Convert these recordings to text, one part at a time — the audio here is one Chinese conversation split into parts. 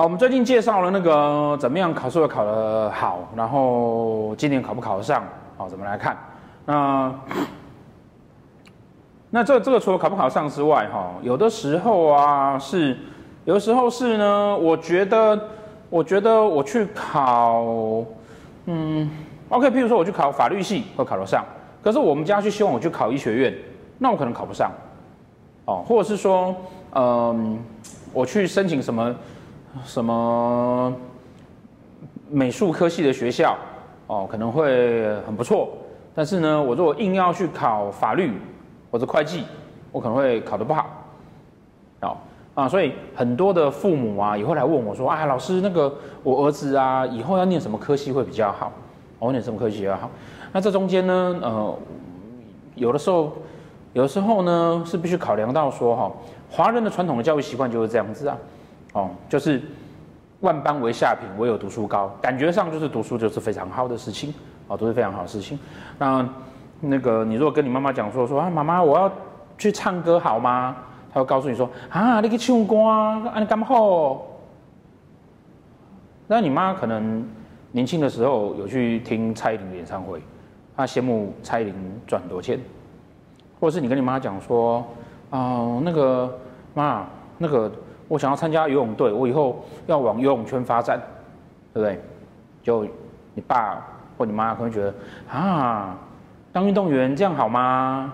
好，我们最近介绍了那个怎么样考试会考得好，然后今年考不考得上，好，怎么来看？那那这这个除了考不考得上之外，哈，有的时候啊是，有的时候是呢，我觉得我觉得我去考，嗯，OK，譬如说我去考法律系会考得上，可是我们家去希望我去考医学院，那我可能考不上，哦，或者是说，嗯，我去申请什么？什么美术科系的学校哦，可能会很不错。但是呢，我如果硬要去考法律或者会计，我可能会考得不好。哦啊，所以很多的父母啊，也会来问我说：“啊，老师，那个我儿子啊，以后要念什么科系会比较好？我念什么科系比较好？”那这中间呢，呃，有的时候，有的时候呢，是必须考量到说，哈，华人的传统的教育习惯就是这样子啊。哦，就是万般为下品，唯有读书高，感觉上就是读书就是非常好的事情，哦，都是非常好的事情。那那个你如果跟你妈妈讲说说啊，妈妈我要去唱歌好吗？她会告诉你说啊，你去唱歌啊，你干嘛好？那你妈可能年轻的时候有去听蔡依林的演唱会，她羡慕蔡依林赚很多钱，或者是你跟你妈讲说啊、那个妈那个。我想要参加游泳队，我以后要往游泳圈发展，对不对？就你爸或你妈可能觉得啊，当运动员这样好吗？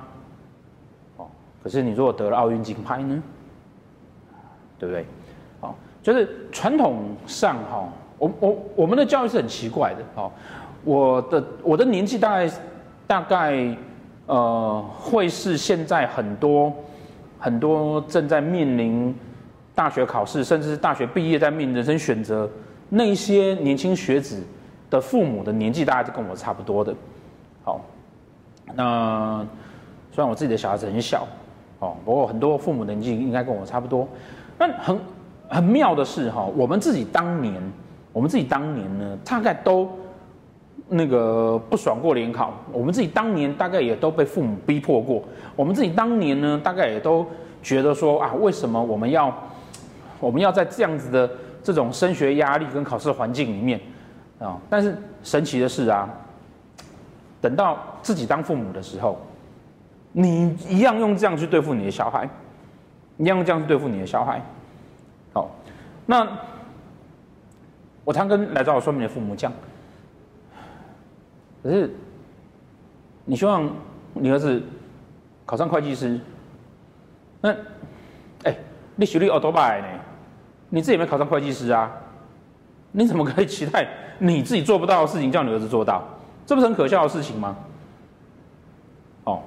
哦，可是你如果得了奥运金牌呢？对不对？哦，就是传统上哈，我我我们的教育是很奇怪的哦。我的我的年纪大概大概呃，会是现在很多很多正在面临。大学考试，甚至是大学毕业，在面临人生选择，那些年轻学子的父母的年纪，大概就跟我差不多的。好，那虽然我自己的小孩子很小，哦，不过很多父母年纪应该跟我差不多。但很很妙的是，哈，我们自己当年，我们自己当年呢，大概都那个不爽过联考，我们自己当年大概也都被父母逼迫过，我们自己当年呢，大概也都觉得说啊，为什么我们要？我们要在这样子的这种升学压力跟考试环境里面啊，但是神奇的是啊，等到自己当父母的时候，你一样用这样去对付你的小孩，一样用这样去对付你的小孩。好，那我常跟来找我说明的父母讲，可是你希望你儿子考上会计师，那哎，你学历有多摆呢？你自己没考上会计师啊？你怎么可以期待你自己做不到的事情叫你儿子做到？这不是很可笑的事情吗？哦，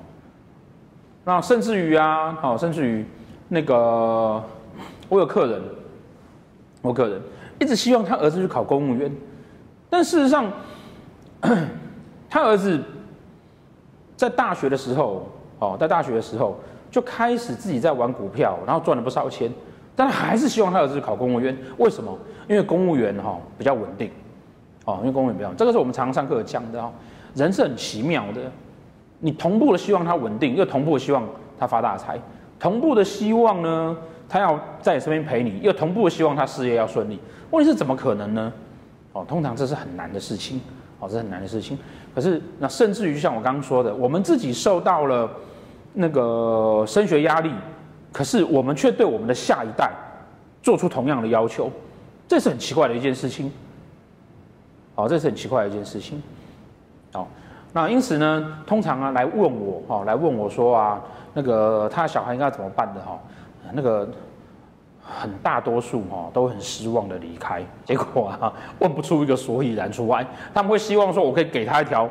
那甚至于啊，好，甚至于那个，我有客人，我客人一直希望他儿子去考公务员，但事实上，他儿子在大学的时候，哦，在大学的时候就开始自己在玩股票，然后赚了不少钱。但还是希望他儿子考公务员，为什么？因为公务员哈比较稳定，哦，因为公务员比较，这个是我们常常上课讲的哦。人是很奇妙的，你同步的希望他稳定，又同步的希望他发大财，同步的希望呢，他要在你身边陪你，又同步的希望他事业要顺利。问题是怎么可能呢？哦，通常这是很难的事情，哦，这是很难的事情。可是那甚至于就像我刚刚说的，我们自己受到了那个升学压力。可是我们却对我们的下一代做出同样的要求，这是很奇怪的一件事情。好，这是很奇怪的一件事情。好，那因此呢，通常啊来问我哈，来问我说啊，那个他小孩应该怎么办的哈？那个很大多数哈都很失望的离开，结果啊问不出一个所以然出来。他们会希望说我可以给他一条。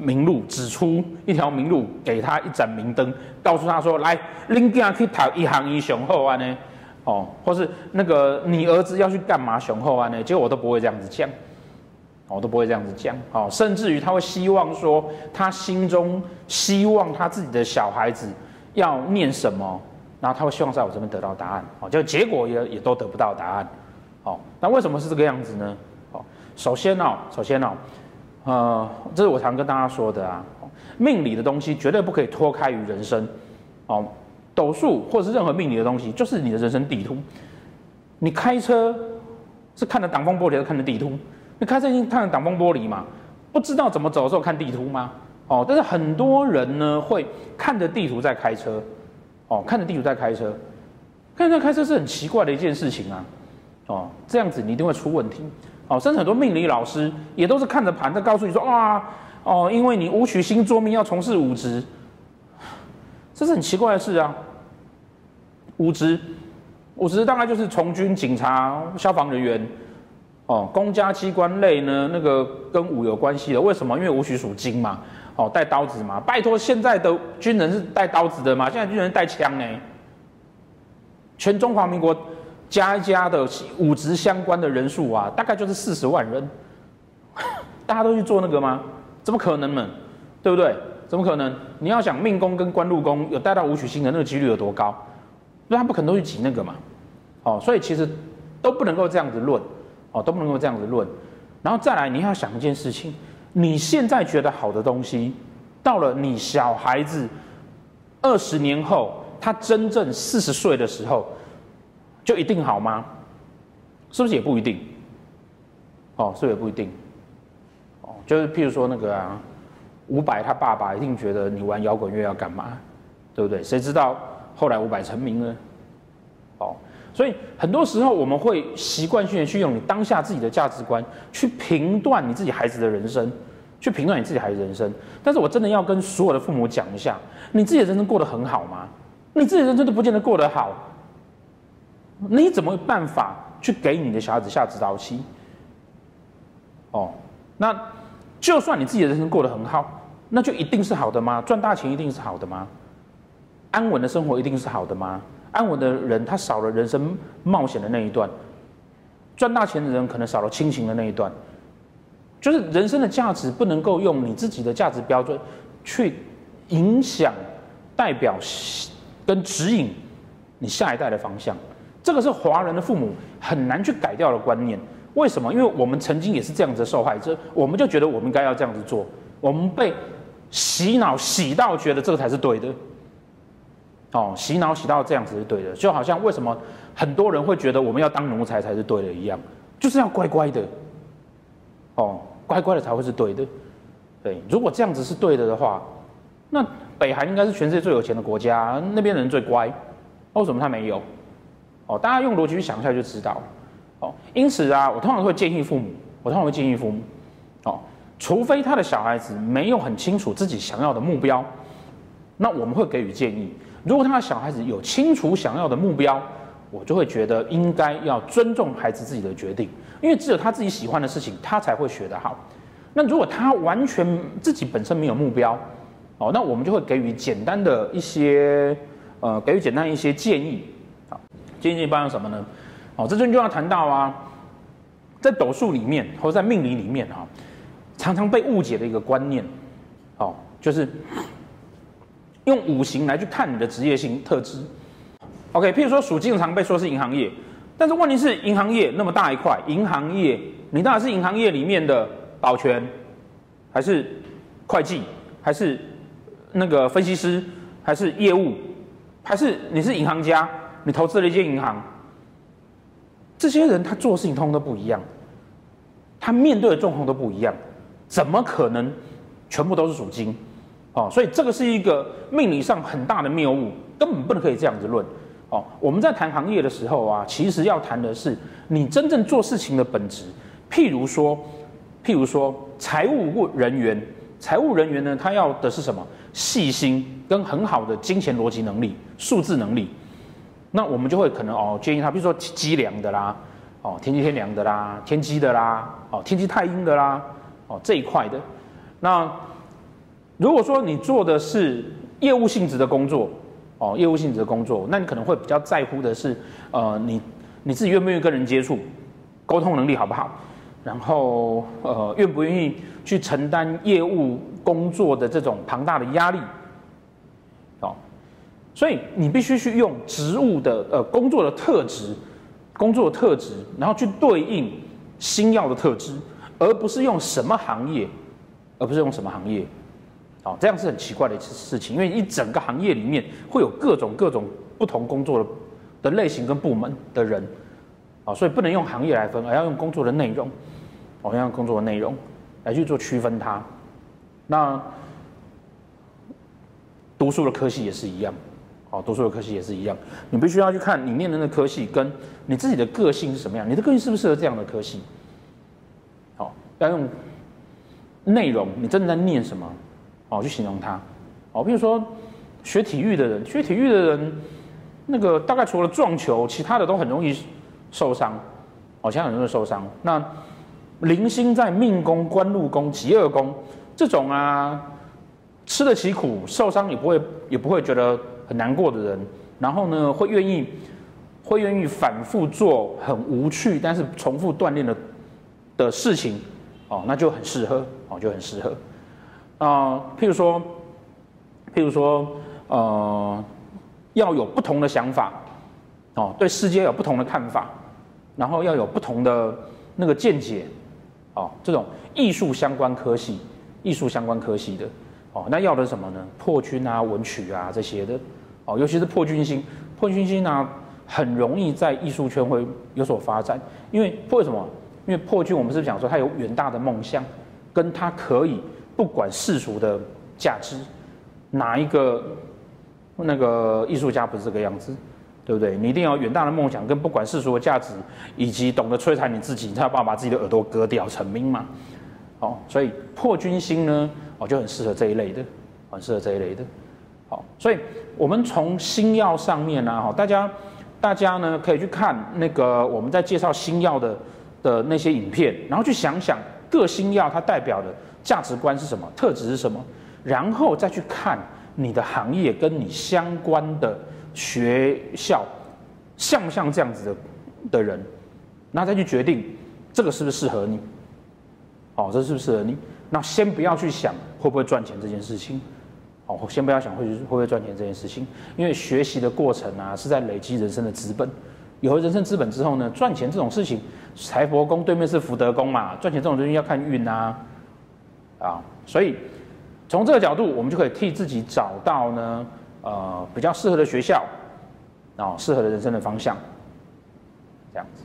明路，指出一条明路，给他一盏明灯，告诉他说：“来，恁囝去读一行医雄厚安呢，哦，或是那个你儿子要去干嘛雄厚安呢？”结果我都不会这样子讲，我都不会这样子讲，哦，甚至于他会希望说，他心中希望他自己的小孩子要念什么，然后他会希望在我这边得到答案，哦，就结果也也都得不到答案，哦，那为什么是这个样子呢？哦，首先哦，首先哦。呃，这是我常跟大家说的啊，命理的东西绝对不可以脱开于人生，哦，斗数或者是任何命理的东西，就是你的人生地图。你开车是看着挡风玻璃还是看着地图？你开车已经看着挡风玻璃嘛？不知道怎么走的时候看地图吗？哦，但是很多人呢会看着地图在开车，哦，看着地图在开车，看着开车是很奇怪的一件事情啊，哦，这样子你一定会出问题，哦，甚至很多命理老师也都是看着盘在告诉你说啊，哦，因为你武曲星坐命要从事武职，这是很奇怪的事啊，武职，武职大概就是从军、警察、消防人员。哦，公家机关类呢，那个跟武有关系的，为什么？因为武曲属金嘛，哦，带刀子嘛。拜托，现在的军人是带刀子的吗？现在军人带枪呢。全中华民国加一加的武职相关的人数啊，大概就是四十万人。大家都去做那个吗？怎么可能呢？对不对？怎么可能？你要想命宫跟官禄宫有带到武曲星的那个几率有多高？那他不可能都去挤那个嘛。哦，所以其实都不能够这样子论。哦，都不能够这样子论，然后再来，你要想一件事情，你现在觉得好的东西，到了你小孩子二十年后，他真正四十岁的时候，就一定好吗？是不是也不一定？哦，是不是也不一定？哦，就是譬如说那个啊，伍佰他爸爸一定觉得你玩摇滚乐要干嘛，对不对？谁知道后来伍佰成名了？哦。所以很多时候我们会习惯性的去用你当下自己的价值观去评断你自己孩子的人生，去评断你自己孩子人生。但是我真的要跟所有的父母讲一下，你自己的人生过得很好吗？你自己的人生都不见得过得好，你怎么办法去给你的小孩子下指导棋？哦，那就算你自己的人生过得很好，那就一定是好的吗？赚大钱一定是好的吗？安稳的生活一定是好的吗？安稳的人，他少了人生冒险的那一段；赚大钱的人，可能少了亲情的那一段。就是人生的价值不能够用你自己的价值标准去影响、代表跟指引你下一代的方向。这个是华人的父母很难去改掉的观念。为什么？因为我们曾经也是这样子的受害者，我们就觉得我们应该要这样子做，我们被洗脑洗到觉得这个才是对的。哦，洗脑洗到这样子是对的，就好像为什么很多人会觉得我们要当奴才才是对的一样，就是要乖乖的，哦，乖乖的才会是对的。对，如果这样子是对的的话，那北韩应该是全世界最有钱的国家，那边人最乖，为什么他没有？哦，大家用逻辑去想一下就知道了。哦，因此啊，我通常会建议父母，我通常会建议父母，哦，除非他的小孩子没有很清楚自己想要的目标，那我们会给予建议。如果他的小孩子有清楚想要的目标，我就会觉得应该要尊重孩子自己的决定，因为只有他自己喜欢的事情，他才会学得好。那如果他完全自己本身没有目标，哦，那我们就会给予简单的一些，呃，给予简单一些建议。好，建议包括什么呢？哦，这就要谈到啊，在斗数里面或者在命理里面啊，常常被误解的一个观念，哦，就是。用五行来去看你的职业性特质，OK，譬如说属金常被说是银行业，但是问题是银行业那么大一块，银行业你到底是银行业里面的保全，还是会计，还是那个分析师，还是业务，还是你是银行家，你投资了一间银行，这些人他做事情通通都不一样，他面对的状况都不一样，怎么可能全部都是属金？哦，所以这个是一个命理上很大的谬误，根本不能可以这样子论。哦，我们在谈行业的时候啊，其实要谈的是你真正做事情的本质。譬如说，譬如说财务人员，财务人员呢，他要的是什么？细心跟很好的金钱逻辑能力、数字能力。那我们就会可能哦建议他，比如说机梁的啦，哦天机天凉的啦，天机的啦，哦天机太阴的啦，哦这一块的，那。如果说你做的是业务性质的工作，哦，业务性质的工作，那你可能会比较在乎的是，呃，你你自己愿不愿意跟人接触，沟通能力好不好，然后呃，愿不愿意去承担业务工作的这种庞大的压力，所以你必须去用职务的呃工作的特质，工作的特质，然后去对应星曜的特质，而不是用什么行业，而不是用什么行业。哦，这样是很奇怪的一次事情，因为一整个行业里面会有各种各种不同工作的的类型跟部门的人，好，所以不能用行业来分，而要用工作的内容，哦，要用工作的内容来去做区分它。那读书的科系也是一样，哦，读书的科系也是一样，你必须要去看你念人的科系跟你自己的个性是什么样，你的个性适不适合这样的科系？好，要用内容，你真的在念什么，哦，去形容它，哦，比如说学体育的人，学体育的人，那个大概除了撞球，其他的都很容易。受伤，好像很容易受伤。那铃星在命宫、官禄宫、疾厄宫这种啊，吃得起苦、受伤也不会也不会觉得很难过的人，然后呢，会愿意会愿意反复做很无趣但是重复锻炼的的事情，哦，那就很适合，哦，就很适合。啊、譬如说，譬如说，呃，要有不同的想法，哦，对世界有不同的看法。然后要有不同的那个见解，哦，这种艺术相关科系，艺术相关科系的，哦，那要的什么呢？破军啊、文曲啊这些的，哦，尤其是破军星，破军星呢、很容易在艺术圈会有所发展，因为为什么？因为破军我们是讲说他有远大的梦想，跟他可以不管世俗的价值，哪一个那个艺术家不是这个样子？对不对？你一定要远大的梦想，跟不管世俗的价值，以及懂得摧残你自己，你才有办法把自己的耳朵割掉成名嘛。哦，所以破军星呢，哦就很适合这一类的，很适合这一类的。好，所以我们从星曜上面呢，哈，大家大家呢可以去看那个我们在介绍星曜的的那些影片，然后去想想各星曜它代表的价值观是什么，特质是什么，然后再去看你的行业跟你相关的。学校像不像这样子的的人，那再去决定这个是不是适合你？哦，这是不是适合你？那先不要去想会不会赚钱这件事情，哦，先不要想会会不会赚钱这件事情，因为学习的过程啊是在累积人生的资本，有了人生资本之后呢，赚钱这种事情，财帛宫对面是福德宫嘛，赚钱这种东西要看运啊，啊，所以从这个角度，我们就可以替自己找到呢。呃，比较适合的学校，啊、适合的人生的方向，这样子。